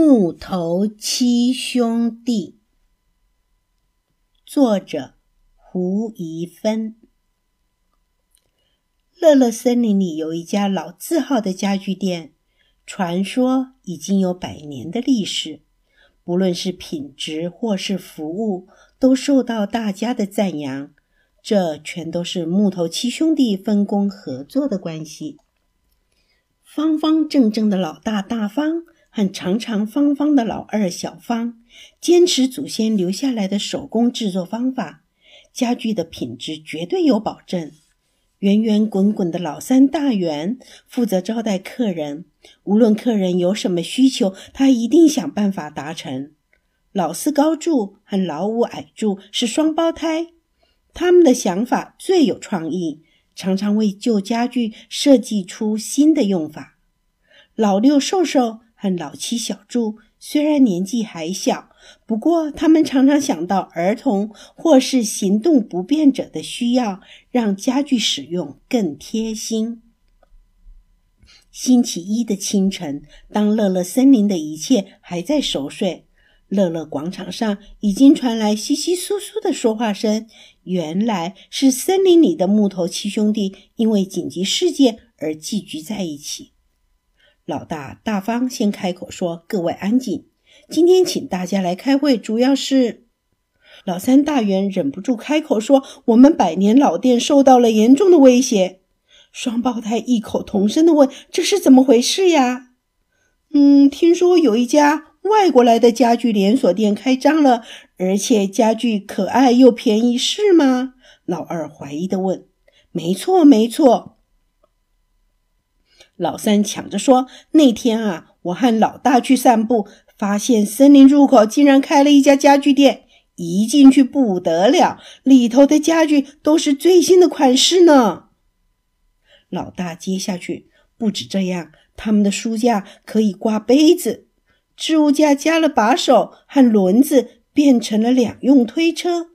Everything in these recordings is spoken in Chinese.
木头七兄弟，作者胡宜芬。乐乐森林里有一家老字号的家具店，传说已经有百年的历史。不论是品质或是服务，都受到大家的赞扬。这全都是木头七兄弟分工合作的关系。方方正正的老大大方。和长长方方的老二小方，坚持祖先留下来的手工制作方法，家具的品质绝对有保证。圆圆滚滚的老三大圆负责招待客人，无论客人有什么需求，他一定想办法达成。老四高柱和老五矮柱是双胞胎，他们的想法最有创意，常常为旧家具设计出新的用法。老六瘦瘦。和老七、小柱虽然年纪还小，不过他们常常想到儿童或是行动不便者的需要，让家具使用更贴心。星期一的清晨，当乐乐森林的一切还在熟睡，乐乐广场上已经传来稀稀疏疏的说话声。原来是森林里的木头七兄弟因为紧急事件而聚集在一起。老大大方先开口说：“各位安静，今天请大家来开会，主要是……”老三大圆忍不住开口说：“我们百年老店受到了严重的威胁。”双胞胎异口同声的问：“这是怎么回事呀？”“嗯，听说有一家外国来的家具连锁店开张了，而且家具可爱又便宜，是吗？”老二怀疑的问。“没错，没错。”老三抢着说：“那天啊，我和老大去散步，发现森林入口竟然开了一家家具店。一进去不得了，里头的家具都是最新的款式呢。”老大接下去，不止这样，他们的书架可以挂杯子，置物架加了把手和轮子，变成了两用推车。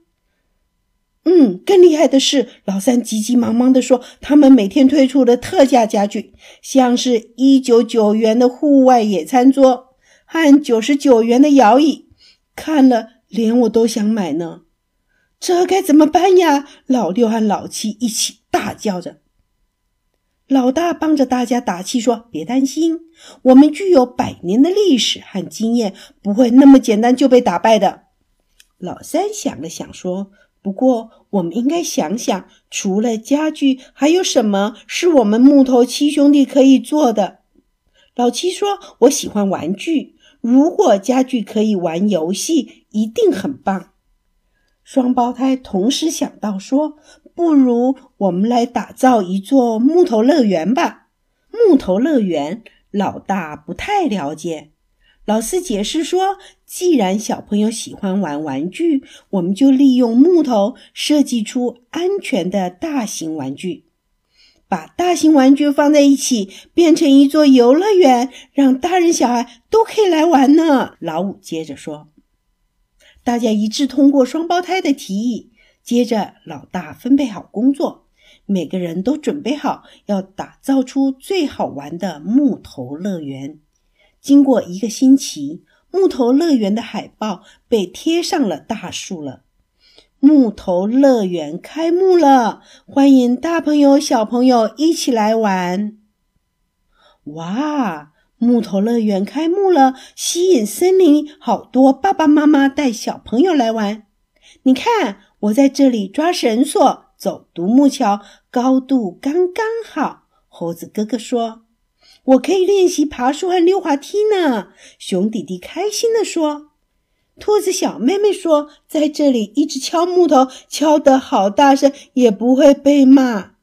嗯，更厉害的是，老三急急忙忙地说：“他们每天推出的特价家具，像是一九九元的户外野餐桌和九十九元的摇椅，看了连我都想买呢。这该怎么办呀？”老六和老七一起大叫着。老大帮着大家打气说：“别担心，我们具有百年的历史和经验，不会那么简单就被打败的。”老三想了想说。不过，我们应该想想，除了家具，还有什么是我们木头七兄弟可以做的？老七说：“我喜欢玩具，如果家具可以玩游戏，一定很棒。”双胞胎同时想到说：“不如我们来打造一座木头乐园吧？”木头乐园，老大不太了解。老四解释说：“既然小朋友喜欢玩玩具，我们就利用木头设计出安全的大型玩具，把大型玩具放在一起，变成一座游乐园，让大人小孩都可以来玩呢。”老五接着说：“大家一致通过双胞胎的提议。接着，老大分配好工作，每个人都准备好要打造出最好玩的木头乐园。”经过一个星期，木头乐园的海报被贴上了大树了。木头乐园开幕了，欢迎大朋友小朋友一起来玩！哇，木头乐园开幕了，吸引森林好多爸爸妈妈带小朋友来玩。你看，我在这里抓绳索，走独木桥，高度刚刚好。猴子哥哥说。我可以练习爬树和溜滑梯呢，熊弟弟开心地说。兔子小妹妹说：“在这里一直敲木头，敲得好大声，也不会被骂。”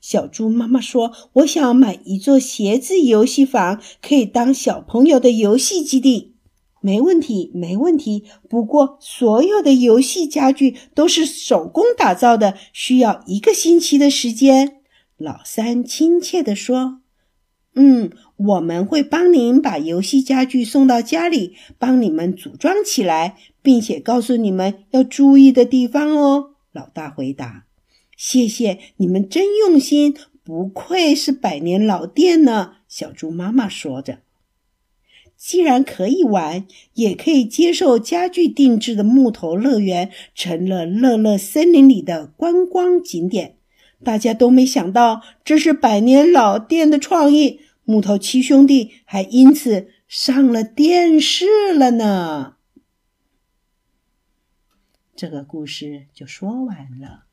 小猪妈妈说：“我想买一座鞋子游戏房，可以当小朋友的游戏基地。”没问题，没问题。不过，所有的游戏家具都是手工打造的，需要一个星期的时间。老三亲切地说。嗯，我们会帮您把游戏家具送到家里，帮你们组装起来，并且告诉你们要注意的地方哦。老大回答：“谢谢你们，真用心，不愧是百年老店呢。”小猪妈妈说着。既然可以玩，也可以接受家具定制的木头乐园，成了乐乐森林里的观光景点。大家都没想到，这是百年老店的创意。木头七兄弟还因此上了电视了呢。这个故事就说完了。